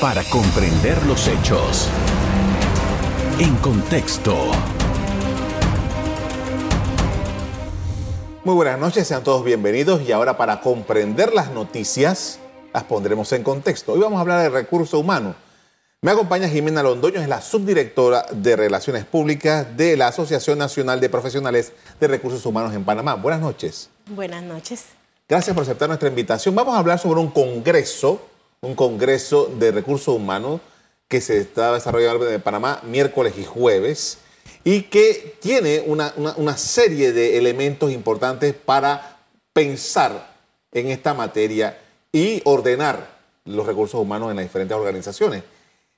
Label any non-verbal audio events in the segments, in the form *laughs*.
para comprender los hechos. En contexto. Muy buenas noches, sean todos bienvenidos y ahora para comprender las noticias las pondremos en contexto. Hoy vamos a hablar de recursos humanos. Me acompaña Jimena Londoño, es la subdirectora de Relaciones Públicas de la Asociación Nacional de Profesionales de Recursos Humanos en Panamá. Buenas noches. Buenas noches. Gracias por aceptar nuestra invitación. Vamos a hablar sobre un congreso, un congreso de recursos humanos que se está desarrollando en Panamá miércoles y jueves y que tiene una, una serie de elementos importantes para pensar en esta materia y ordenar los recursos humanos en las diferentes organizaciones.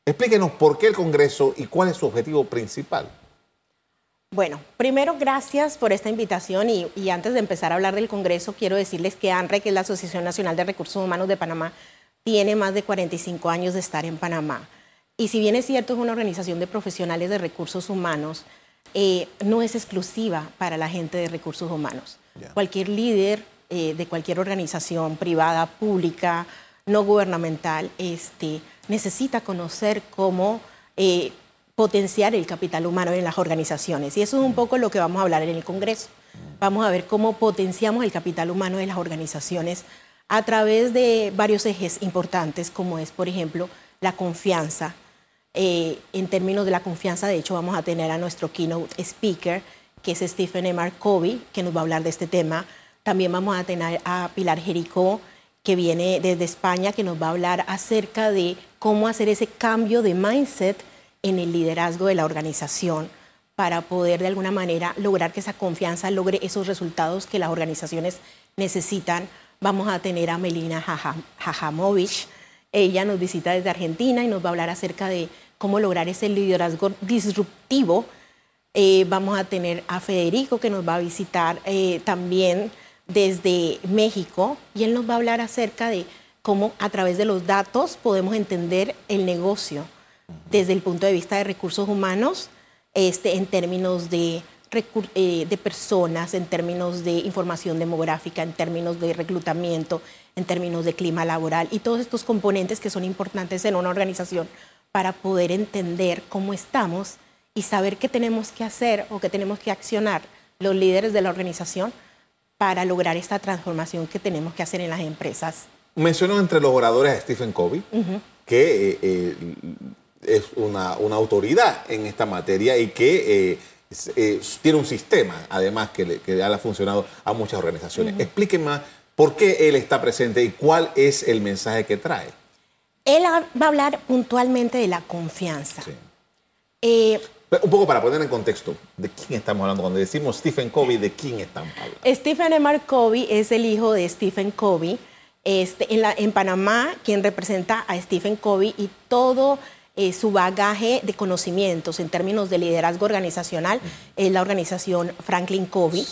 Explíquenos por qué el Congreso y cuál es su objetivo principal. Bueno, primero gracias por esta invitación y, antes de empezar a hablar del Congreso, quiero decirles que ANRE, que es la Asociación Nacional de Recursos Humanos de Panamá, tiene más de 45 años de estar en Panamá. Y si bien es cierto, es una organización de profesionales de recursos humanos, eh, no es exclusiva para la gente de recursos humanos. Cualquier líder eh, de cualquier organización privada, pública, no gubernamental, este, necesita conocer cómo eh, potenciar el capital humano en las organizaciones. Y eso es un poco lo que vamos a hablar en el Congreso. Vamos a ver cómo potenciamos el capital humano en las organizaciones a través de varios ejes importantes, como es, por ejemplo, la confianza. Eh, en términos de la confianza, de hecho, vamos a tener a nuestro keynote speaker, que es Stephen M. Covey, que nos va a hablar de este tema también vamos a tener a Pilar Jericó, que viene desde España, que nos va a hablar acerca de cómo hacer ese cambio de mindset en el liderazgo de la organización para poder de alguna manera lograr que esa confianza logre esos resultados que las organizaciones necesitan. Vamos a tener a Melina Jajamovich. Ella nos visita desde Argentina y nos va a hablar acerca de cómo lograr ese liderazgo disruptivo. Eh, vamos a tener a Federico que nos va a visitar eh, también desde México y él nos va a hablar acerca de cómo a través de los datos podemos entender el negocio desde el punto de vista de recursos humanos, este, en términos de, de personas, en términos de información demográfica, en términos de reclutamiento, en términos de clima laboral y todos estos componentes que son importantes en una organización para poder entender cómo estamos y saber qué tenemos que hacer o qué tenemos que accionar los líderes de la organización para lograr esta transformación que tenemos que hacer en las empresas. Menciono entre los oradores a Stephen Covey, que eh, eh, es una, autoridad en esta materia y que eh, tiene un sistema, además, que, le, que ha funcionado a muchas organizaciones. Explíqueme más por qué él está presente y cuál es el mensaje que trae. Él va a hablar puntualmente de la confianza. Sí. Un poco para poner en contexto, ¿de quién estamos hablando? Cuando decimos Stephen Covey, ¿de quién estamos hablando? Stephen M. Covey es el hijo de Stephen Covey. Este, en, la, en Panamá, quien representa a Stephen Covey y todo eh, su bagaje de conocimientos en términos de liderazgo organizacional es la organización Franklin Covey.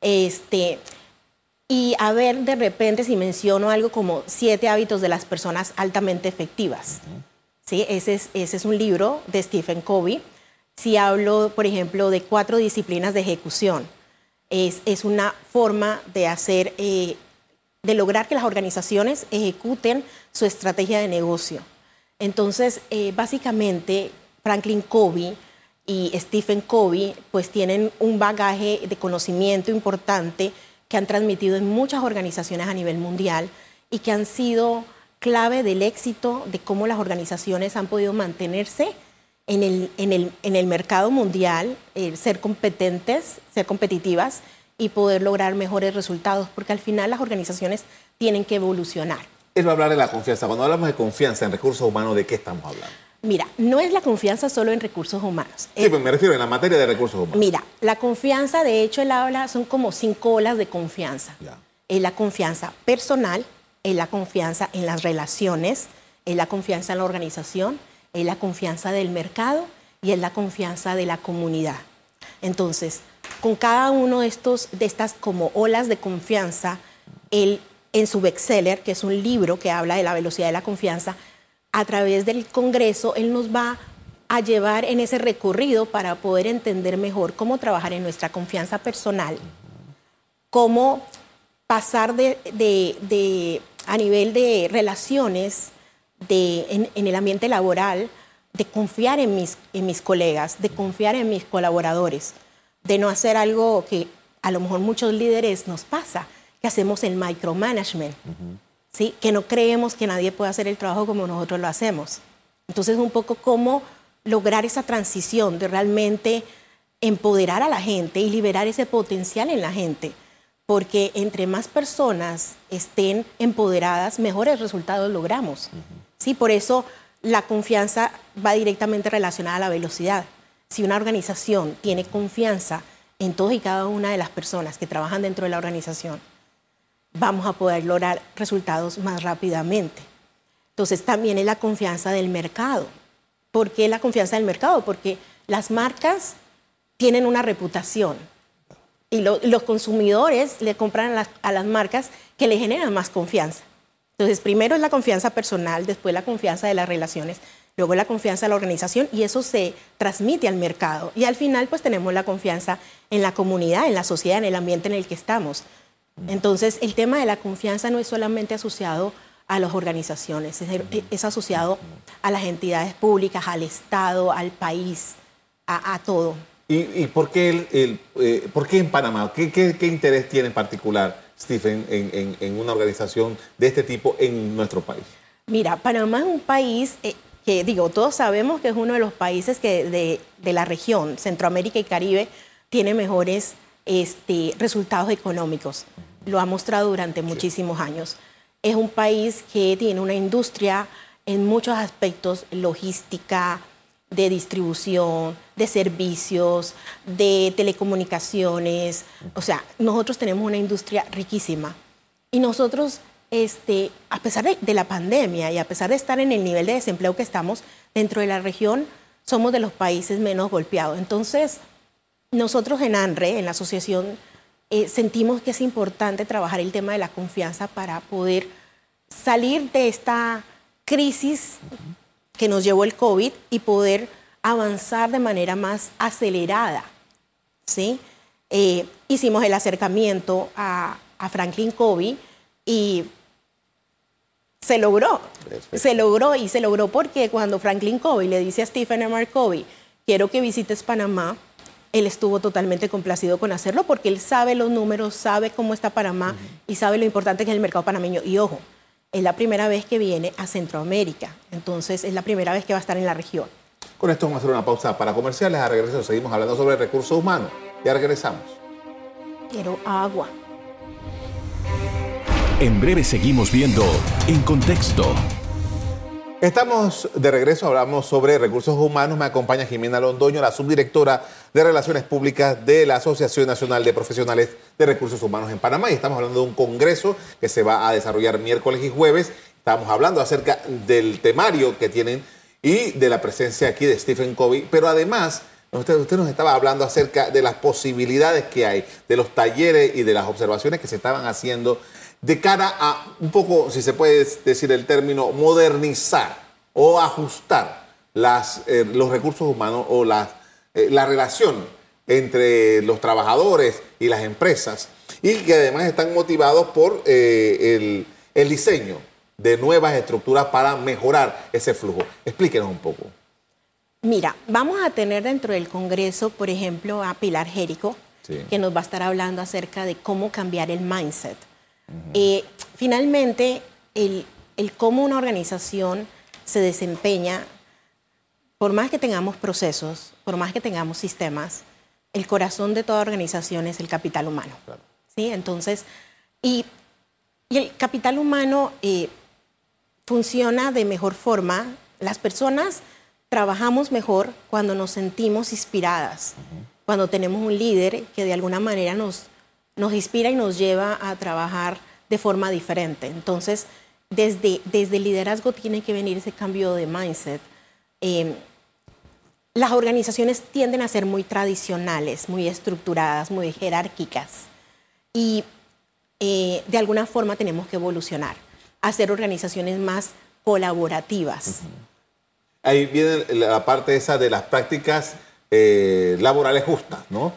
Este, y a ver, de repente, si menciono algo como siete hábitos de las personas altamente efectivas. ¿Sí? Ese, es, ese es un libro de Stephen Covey si hablo, por ejemplo, de cuatro disciplinas de ejecución, es, una forma de hacer, eh, de lograr que las organizaciones ejecuten su estrategia de negocio. Entonces, eh, básicamente, Franklin Covey y Stephen Covey, pues tienen un bagaje de conocimiento importante que han transmitido en muchas organizaciones a nivel mundial y que han sido clave del éxito de cómo las organizaciones han podido mantenerse en el, mercado mundial, eh, ser competentes, ser competitivas y poder lograr mejores resultados, porque al final las organizaciones tienen que evolucionar. Él va a hablar de la confianza. Cuando hablamos de confianza en recursos humanos, ¿de qué estamos hablando? Mira, no es la confianza solo en recursos humanos. Sí, pues me refiero en la materia de recursos humanos. Mira, la confianza, de hecho, él habla, son como cinco olas de confianza. Es la confianza personal, es la confianza en las relaciones, es la confianza en la organización, es la confianza del mercado y es la confianza de la comunidad. Entonces, con cada uno de estos de estas como olas de confianza, él en su bestseller, que es un libro que habla de la velocidad de la confianza, a través del Congreso él nos va a llevar en ese recorrido para poder entender mejor cómo trabajar en nuestra confianza personal, cómo pasar de, a nivel de relaciones en, el ambiente laboral de confiar en mis colegas, de confiar en mis colaboradores, de no hacer algo que a lo mejor muchos líderes nos pasa, que hacemos el micromanagement, ¿sí? que no creemos que nadie pueda hacer el trabajo como nosotros lo hacemos. Entonces, un poco cómo lograr esa transición de realmente empoderar a la gente y liberar ese potencial en la gente. Porque entre más personas estén empoderadas, mejores resultados logramos. ¿Sí? Por eso la confianza va directamente relacionada a la velocidad. Si una organización tiene confianza en todas y cada una de las personas que trabajan dentro de la organización, vamos a poder lograr resultados más rápidamente. Entonces también es la confianza del mercado. ¿Por qué la confianza del mercado? Porque las marcas tienen una reputación y los consumidores le compran a las, marcas que le generan más confianza. Entonces, primero es la confianza personal, después la confianza de las relaciones, luego la confianza de la organización y eso se transmite al mercado. Y al final, pues tenemos la confianza en la comunidad, en la sociedad, en el ambiente en el que estamos. Entonces, el tema de la confianza no es solamente asociado a las organizaciones, es, asociado a las entidades públicas, al Estado, al país, a, todo. ¿Y, por, qué el, eh, por, qué en Panamá? ¿Qué, qué, interés tiene en particular, Stephen, en, en, una organización de este tipo en nuestro país? Mira, Panamá es un país eh, que, digo, todos sabemos que es uno de los países que de, de la región, Centroamérica y Caribe, tiene mejores este, resultados económicos. Lo ha mostrado durante muchísimos años es un país que tiene una industria en muchos aspectos, logística, de distribución, de servicios, de telecomunicaciones. O sea, nosotros tenemos una industria riquísima. Y nosotros, este, a pesar de, la pandemia y a pesar de estar en el nivel de desempleo que estamos dentro de la región, somos de los países menos golpeados. Entonces, nosotros en ANRE, en la asociación eh, sentimos que es importante trabajar el tema de la confianza para poder salir de esta crisis que nos llevó el COVID y poder avanzar de manera más acelerada. ¿sí? Eh, hicimos el acercamiento a, Franklin Covey y se logró. Se logró y se logró porque cuando Franklin Covey le dice a Stephen M. Covey, quiero que visites Panamá, él estuvo totalmente complacido con hacerlo porque él sabe los números, sabe cómo está Panamá y sabe lo importante que es el mercado panameño. Y ojo, es la primera vez que viene a Centroamérica, entonces es la primera vez que va a estar en la región. Con esto vamos a hacer una pausa para comerciales. A regreso seguimos hablando sobre recursos humanos. Ya regresamos. Quiero agua. En breve seguimos viendo En Contexto. Estamos de regreso, hablamos sobre recursos humanos. Me acompaña Jimena Londoño, la subdirectora de Relaciones Públicas de la Asociación Nacional de Profesionales de Recursos Humanos en Panamá. Y estamos hablando de un congreso que se va a desarrollar miércoles y jueves. Estamos hablando acerca del temario que tienen y de la presencia aquí de Stephen Covey. Pero además, usted, usted nos estaba hablando acerca de las posibilidades que hay, de los talleres y de las observaciones que se estaban haciendo de cara a un poco, si se puede decir el término, modernizar o ajustar las, eh, los recursos humanos o la, eh, la relación entre los trabajadores y las empresas y que además están motivados por eh, el, el diseño de nuevas estructuras para mejorar ese flujo. Explíquenos un poco. Mira, vamos a tener dentro del Congreso, por ejemplo, a Pilar Jerico, que nos va a estar hablando acerca de cómo cambiar el mindset eh, finalmente, el, cómo una organización se desempeña, por más que tengamos procesos, por más que tengamos sistemas, el corazón de toda organización es el capital humano. ¿sí? Entonces, y, el capital humano eh, funciona de mejor forma. Las personas trabajamos mejor cuando nos sentimos inspiradas, cuando tenemos un líder que de alguna manera nos, nos inspira y nos lleva a trabajar de forma diferente. Entonces, desde, desde el liderazgo tiene que venir ese cambio de mindset. Em, las organizaciones tienden a ser muy tradicionales, muy estructuradas, muy jerárquicas. Y eh, de alguna forma tenemos que evolucionar, hacer organizaciones más colaborativas. Ahí viene la parte esa de las prácticas eh, laborales justas, ¿no?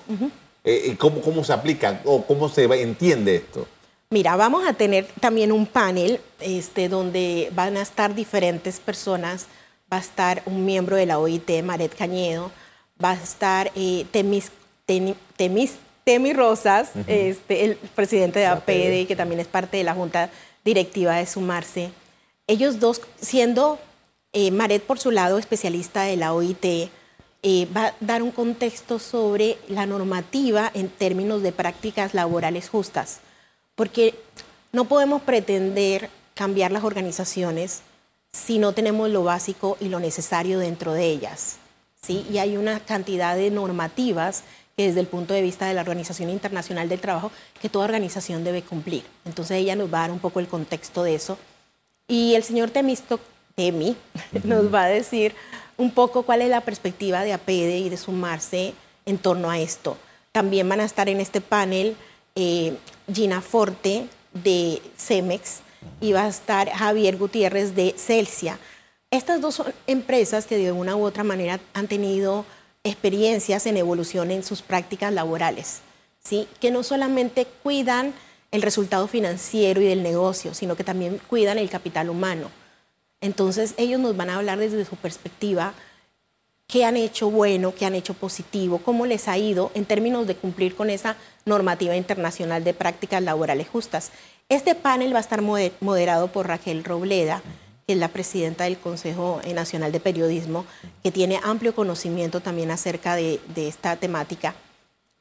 Eh, ¿cómo, ¿Cómo se aplican o cómo se entiende esto? Mira, vamos a tener también un panel este, donde van a estar diferentes personas. Va a estar un miembro de la OIT, Maret Cañedo, va a estar eh, Temis, Temis, Temi Rosas, este, el presidente de APD, que también es parte de la Junta Directiva de Sumarse. Ellos dos, siendo eh, Maret por su lado especialista de la OIT, eh, va a dar un contexto sobre la normativa en términos de prácticas laborales justas, porque no podemos pretender cambiar las organizaciones si no tenemos lo básico y lo necesario dentro de ellas. ¿sí? Y hay una cantidad de normativas que desde el punto de vista de la Organización Internacional del Trabajo, que toda organización debe cumplir. Entonces ella nos va a dar un poco el contexto de eso. Y el señor Temisto, Temi *laughs* nos va a decir un poco cuál es la perspectiva de APEDE y de sumarse en torno a esto. También van a estar en este panel eh, Gina Forte de CEMEX y va a estar Javier Gutiérrez de Celsia. Estas dos son empresas que de una u otra manera han tenido experiencias en evolución en sus prácticas laborales, ¿sí? que no solamente cuidan el resultado financiero y del negocio, sino que también cuidan el capital humano. Entonces ellos nos van a hablar desde su perspectiva qué han hecho bueno, qué han hecho positivo, cómo les ha ido en términos de cumplir con esa normativa internacional de prácticas laborales justas. Este panel va a estar moderado por Raquel Robleda que es la presidenta del Consejo Nacional de Periodismo, que tiene amplio conocimiento también acerca de, esta temática.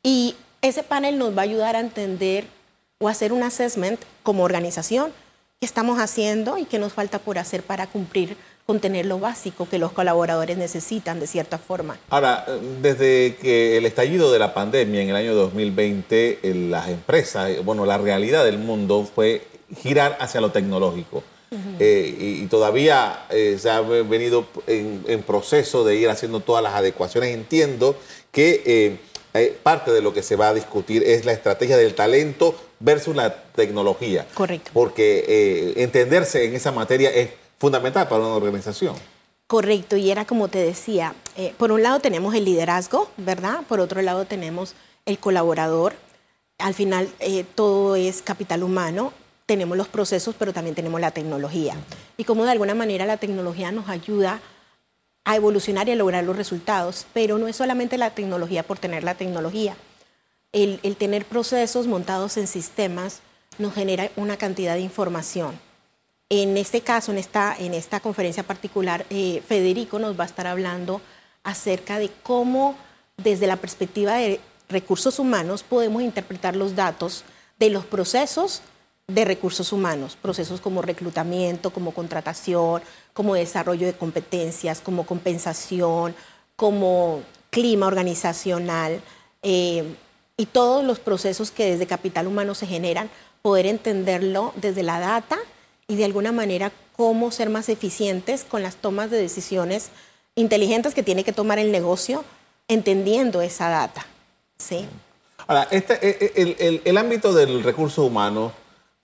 Y ese panel nos va a ayudar a entender o hacer un assessment como organización estamos haciendo y qué nos falta por hacer para cumplir con tener lo básico que los colaboradores necesitan de cierta forma. Ahora, desde que el estallido de la pandemia en el año 2020, las empresas, bueno, la realidad del mundo fue girar hacia lo tecnológico. Eh, y, todavía eh, se ha venido en, proceso de ir haciendo todas las adecuaciones. Entiendo que eh, parte de lo que se va a discutir es la estrategia del talento versus la tecnología. Correcto. Porque entenderse en esa materia es fundamental para una organización. Correcto, y era como te decía, por un lado tenemos el liderazgo, ¿verdad? Por otro lado tenemos el colaborador. Al final todo es capital humano tenemos los procesos, pero también tenemos la tecnología. Y como de alguna manera la tecnología nos ayuda a evolucionar y a lograr los resultados, pero no es solamente la tecnología por tener la tecnología. El, tener procesos montados en sistemas nos genera una cantidad de información. En este caso, en esta, en esta conferencia particular, eh, Federico nos va a estar hablando acerca de cómo desde la perspectiva de recursos humanos podemos interpretar los datos de los procesos de recursos humanos, procesos como reclutamiento, como contratación, como desarrollo de competencias, como compensación, como clima organizacional eh, y todos los procesos que desde capital humano se generan, poder entenderlo desde la data y de alguna manera cómo ser más eficientes con las tomas de decisiones inteligentes que tiene que tomar el negocio entendiendo esa data. ¿sí? Ahora, este, eh, eh, el, el ámbito del recurso humano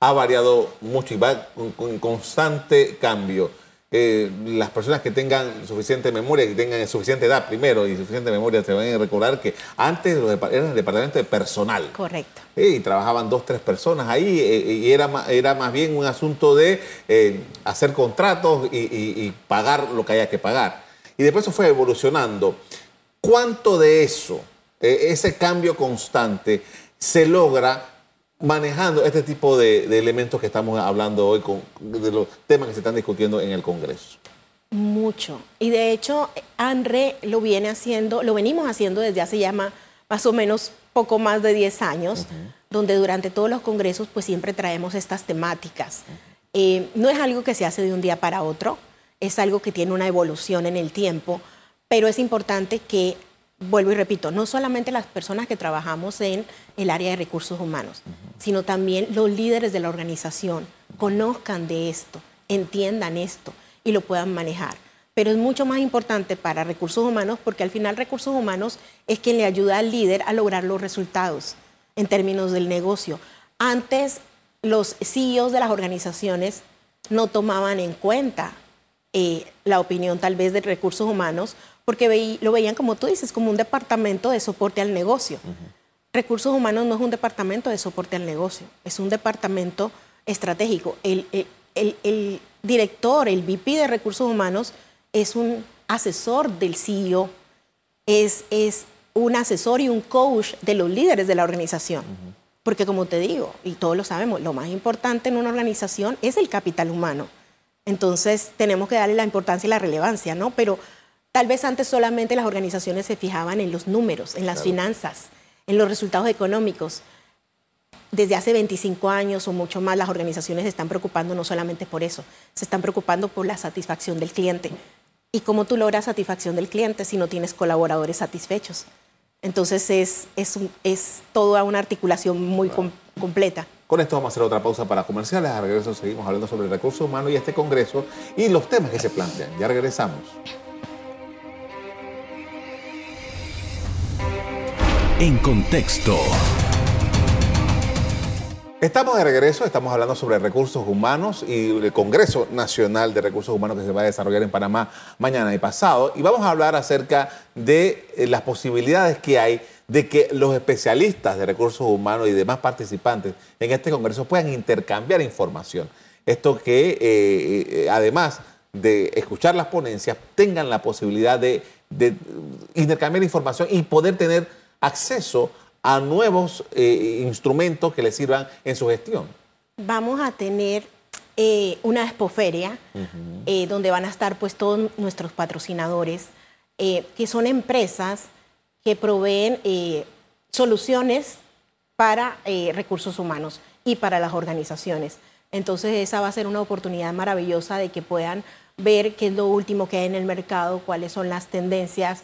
ha variado mucho y va con, constante cambio. Eh, las personas que tengan suficiente memoria, que tengan suficiente edad primero y suficiente memoria, se van a recordar que antes era el departamento de personal. Correcto. y trabajaban dos, tres personas ahí eh, y era, era más bien un asunto de eh, hacer contratos y, y, pagar lo que haya que pagar. Y después eso fue evolucionando. ¿Cuánto de eso, ese cambio constante, se logra manejando este tipo de, elementos que estamos hablando hoy, con, de los temas que se están discutiendo en el Congreso? Mucho. Y de hecho, ANRE lo viene haciendo, lo venimos haciendo desde hace ya más, o menos poco más de 10 años, donde durante todos los congresos pues siempre traemos estas temáticas. Eh, no es algo que se hace de un día para otro, es algo que tiene una evolución en el tiempo, pero es importante que vuelvo y repito, no solamente las personas que trabajamos en el área de recursos humanos, sino también los líderes de la organización conozcan de esto, entiendan esto y lo puedan manejar. Pero es mucho más importante para recursos humanos porque al final recursos humanos es quien le ayuda al líder a lograr los resultados en términos del negocio. Antes los CEOs de las organizaciones no tomaban en cuenta eh, la opinión tal vez de recursos humanos porque lo veían, como tú dices, como un departamento de soporte al negocio. Recursos humanos no es un departamento de soporte al negocio, es un departamento estratégico. El, el director, el VP de recursos humanos, es un asesor del CEO, es, es un asesor y un coach de los líderes de la organización. Porque como te digo, y todos lo sabemos, lo más importante en una organización es el capital humano. Entonces tenemos que darle la importancia y la relevancia, ¿no? Pero tal vez antes solamente las organizaciones se fijaban en los números, en las finanzas, en los resultados económicos. Desde hace 25 años o mucho más las organizaciones se están preocupando no solamente por eso, se están preocupando por la satisfacción del cliente. ¿Y cómo tú logras satisfacción del cliente si no tienes colaboradores satisfechos? Entonces es, es, es toda una articulación muy completa. Con esto vamos a hacer otra pausa para comerciales. A regreso seguimos hablando sobre el recurso humano y este congreso y los temas que se plantean. Ya regresamos. En contexto. Estamos de regreso, estamos hablando sobre recursos humanos y el Congreso Nacional de Recursos Humanos que se va a desarrollar en Panamá mañana y pasado. Y vamos a hablar acerca de eh, las posibilidades que hay de que los especialistas de recursos humanos y demás participantes en este Congreso puedan intercambiar información. Esto que, eh, eh, además de escuchar las ponencias, tengan la posibilidad de, de intercambiar información y poder tener acceso a nuevos eh, instrumentos que les sirvan en su gestión. Vamos a tener eh, una expoferia eh, donde van a estar pues todos nuestros patrocinadores, que son empresas que proveen soluciones para recursos humanos y para las organizaciones. Entonces esa va a ser una oportunidad maravillosa de que puedan ver qué es lo último que hay en el mercado, cuáles son las tendencias,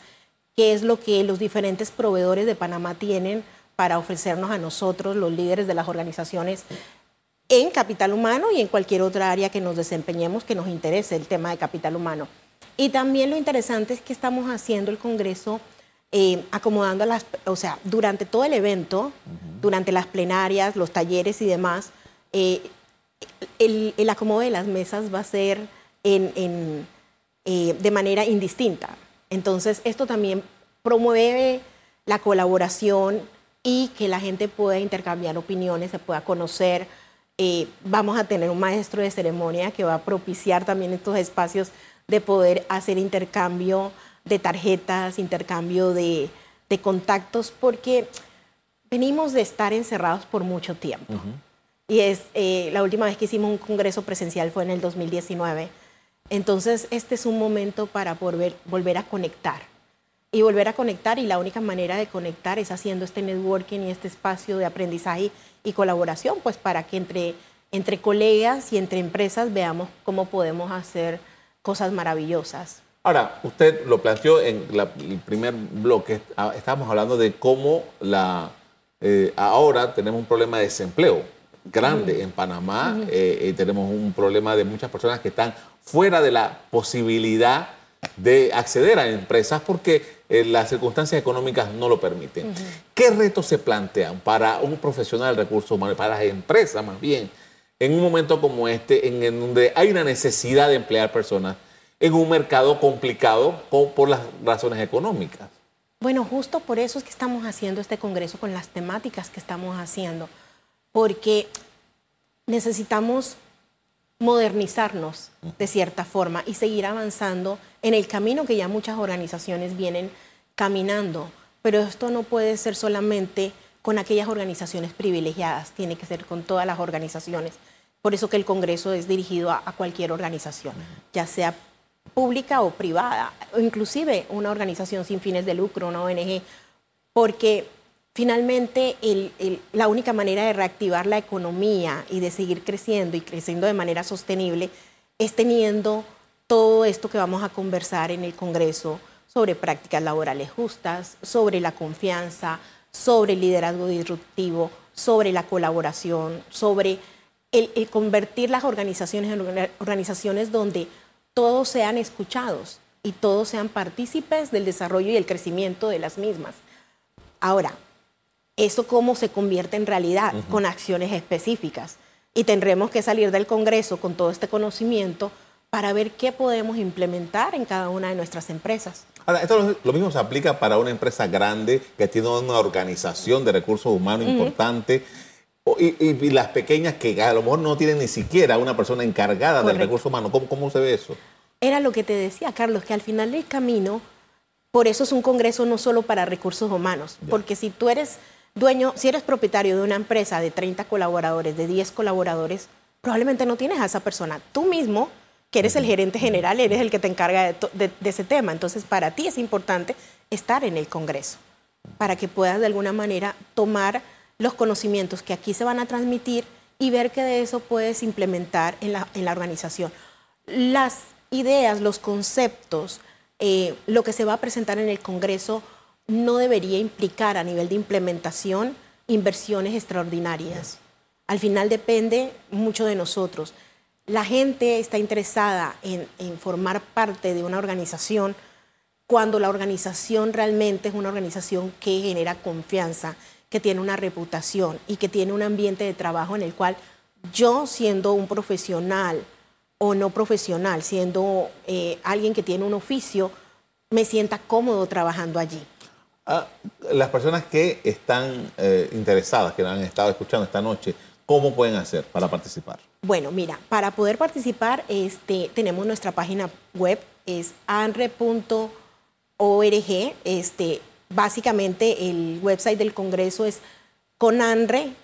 qué es lo que los diferentes proveedores de Panamá tienen para ofrecernos a nosotros, los líderes de las organizaciones, en capital humano y en cualquier otra área que nos desempeñemos que nos interese el tema de capital humano. Y también lo interesante es que estamos haciendo el Congreso eh, acomodando a las, o sea, durante todo el evento, durante las plenarias, los talleres y demás, eh, el, acomodo de las mesas va a ser en, eh, de manera indistinta. Entonces, esto también promueve la colaboración y que la gente pueda intercambiar opiniones, se pueda conocer. Eh, vamos a tener un maestro de ceremonia que va a propiciar también estos espacios de poder hacer intercambio de tarjetas, intercambio de, contactos, porque venimos de estar encerrados por mucho tiempo. Y es eh, la última vez que hicimos un congreso presencial fue en el 2019 entonces, este es un momento para volver, volver a conectar. Y volver a conectar y la única manera de conectar es haciendo este networking y este espacio de aprendizaje y colaboración, pues para que entre, entre colegas y entre empresas veamos cómo podemos hacer cosas maravillosas. Ahora, usted lo planteó en el primer bloque, ah, estábamos hablando de cómo la, eh, ahora tenemos un problema de desempleo grande en Panamá eh, y tenemos un problema de muchas personas que están fuera de la posibilidad de acceder a empresas porque eh, las circunstancias económicas no lo permiten. ¿Qué retos se plantean para un profesional de recursos humanos, para las empresas más bien, en un momento como este, en, donde hay una necesidad de emplear personas en un mercado complicado por las razones económicas? Bueno, justo por eso es que estamos haciendo este congreso con las temáticas que estamos haciendo, porque necesitamos modernizarnos de cierta forma y seguir avanzando en el camino que ya muchas organizaciones vienen caminando. Pero esto no puede ser solamente con aquellas organizaciones privilegiadas, tiene que ser con todas las organizaciones. Por eso que el Congreso es dirigido a, cualquier organización, ya sea pública o privada, o inclusive una organización sin fines de lucro, una ONG, porque Finalmente, la única manera de reactivar la economía y de seguir creciendo y creciendo de manera sostenible es teniendo todo esto que vamos a conversar en el Congreso sobre prácticas laborales justas, sobre la confianza, sobre el liderazgo disruptivo, sobre la colaboración, sobre el, convertir las organizaciones en organizaciones donde todos sean escuchados y todos sean partícipes del desarrollo y el crecimiento de las mismas. Ahora, eso cómo se convierte en realidad con acciones específicas. Y tendremos que salir del Congreso con todo este conocimiento para ver qué podemos implementar en cada una de nuestras empresas. Ahora, esto lo mismo se aplica para una empresa grande que tiene una organización de recursos humanos importante y, las pequeñas que a lo mejor no tienen ni siquiera una persona encargada del recurso humano. ¿Cómo, ¿Cómo se ve eso? Era lo que te decía, Carlos, que al final del camino, por eso es un congreso no solo para recursos humanos, porque si tú eres dueño, si eres propietario de una empresa de 30 colaboradores, de 10 colaboradores, probablemente no tienes a esa persona. Tú mismo que eres el gerente general, eres el que te encarga de, ese tema. Entonces, para ti es importante estar en el Congreso, para que puedas de alguna manera tomar los conocimientos que aquí se van a transmitir y ver que de eso puedes implementar en la, organización. Las ideas, los conceptos, eh, lo que se va a presentar en el Congreso no debería implicar a nivel de implementación inversiones extraordinarias. Al final depende mucho de nosotros la gente está interesada en, formar parte de una organización cuando la organización realmente es una organización que genera confianza, que tiene una reputación y que tiene un ambiente de trabajo en el cual yo siendo un profesional o no profesional, siendo eh, alguien que tiene un oficio, me sienta cómodo trabajando allí. Las personas que están eh, interesadas, que han estado escuchando esta noche, ¿cómo pueden hacer para participar? Bueno, mira, para poder participar este, tenemos nuestra página web, es anre.org. Este, básicamente el website del Congreso es conanre.org.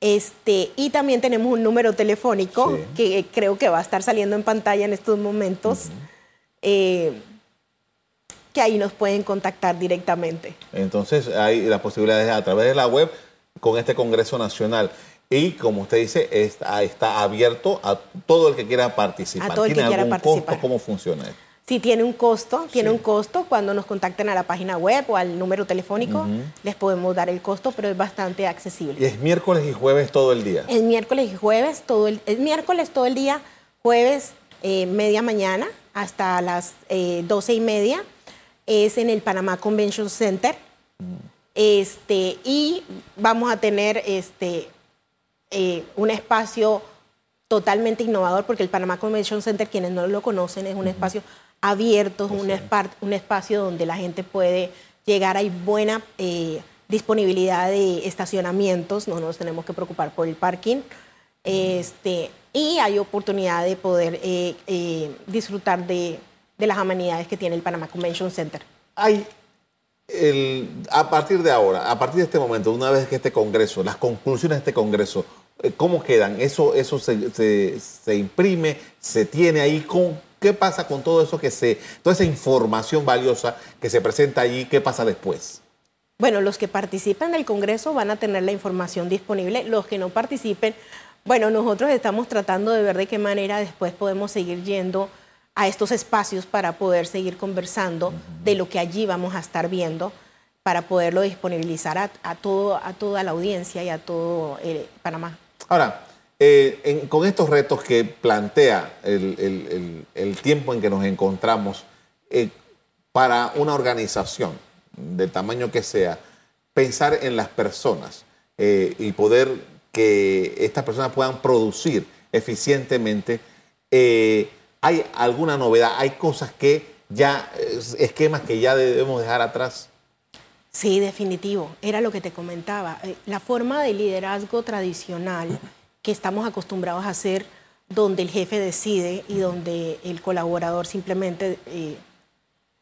Este, y también tenemos un número telefónico que creo que va a estar saliendo en pantalla en estos momentos, eh, que ahí nos pueden contactar directamente. Entonces hay la posibilidad de a través de la web con este Congreso Nacional. Y como usted dice, está, está abierto a todo el que quiera participar. A todo el que quiera participar. ¿Cómo funciona esto? Sí, tiene un costo, tiene un costo. Cuando nos contacten a la página web o al número telefónico, les podemos dar el costo, pero es bastante accesible. ¿Y es miércoles y jueves todo el día? Es miércoles y jueves todo el, es miércoles todo el día, jueves eh, media mañana hasta las eh, doce y media. Es en el Panamá Convention Center. Este, y vamos a tener este, eh, un espacio totalmente innovador, porque el Panamá Convention Center, quienes no lo conocen, es un espacio abierto, es un, un, espacio donde la gente puede llegar, hay buena eh, disponibilidad de estacionamientos, no nos tenemos que preocupar por el parking, este, y hay oportunidad de poder eh, disfrutar de, de, las amenidades que tiene el Panamá Convention Center. Hay a partir de ahora, a partir de este momento, una vez que este Congreso, las conclusiones de este Congreso, eh, ¿cómo quedan? ¿Eso, eso se, imprime? ¿Se tiene ahí? ¿Qué pasa con todo eso que se, toda esa información valiosa que se presenta allí? ¿Qué pasa después? Bueno, los que participen del Congreso van a tener la información disponible. Los que no participen, bueno, nosotros estamos tratando de ver de qué manera después podemos seguir yendo a estos espacios para poder seguir conversando de lo que allí vamos a estar viendo, para poderlo disponibilizar a, todo, a toda la audiencia y a todo eh, Panamá. Ahora, eh, con estos retos que plantea el, tiempo en que nos encontramos, eh, para una organización del tamaño que sea, pensar en las personas y poder que estas personas puedan producir eficientemente, ¿Hay alguna novedad? ¿Hay cosas que ya, esquemas que ya debemos dejar atrás? Sí, definitivo. Era lo que te comentaba. Eh, la forma de liderazgo tradicional que estamos acostumbrados a hacer, donde el jefe decide y donde el colaborador simplemente eh,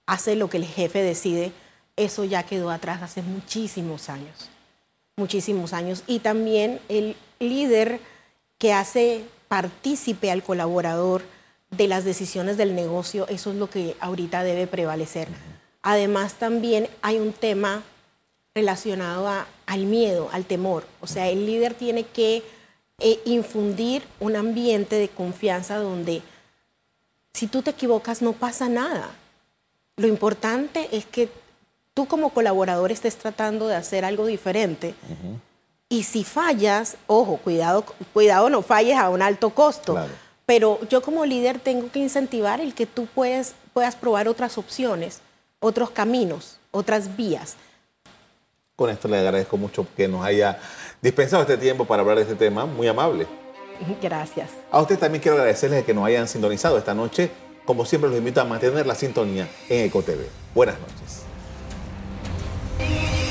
hace lo que el jefe decide, eso ya quedó atrás hace muchísimos años. Muchísimos años. Y también el líder que hace partícipe al colaborador de las decisiones del negocio, eso es lo que ahorita debe prevalecer. Además, también hay un tema relacionado al miedo, al temor. O sea, el líder tiene que eh, infundir un ambiente de confianza donde si tú te equivocas no pasa nada. Lo importante es que tú como colaborador estés tratando de hacer algo diferente. Y si fallas, ojo, cuidado, cuidado no falles a un alto costo. Pero yo como líder tengo que incentivar el que tú puedes, puedas probar otras opciones, otros caminos, otras vías. Con esto le agradezco mucho que nos haya dispensado este tiempo para hablar de este tema, muy amable. *laughs* Gracias. A usted también quiero agradecerles que nos hayan sintonizado esta noche. Como siempre, los invito a mantener la sintonía en EcoTV. Buenas noches.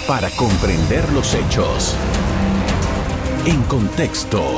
Para comprender los hechos. En contexto.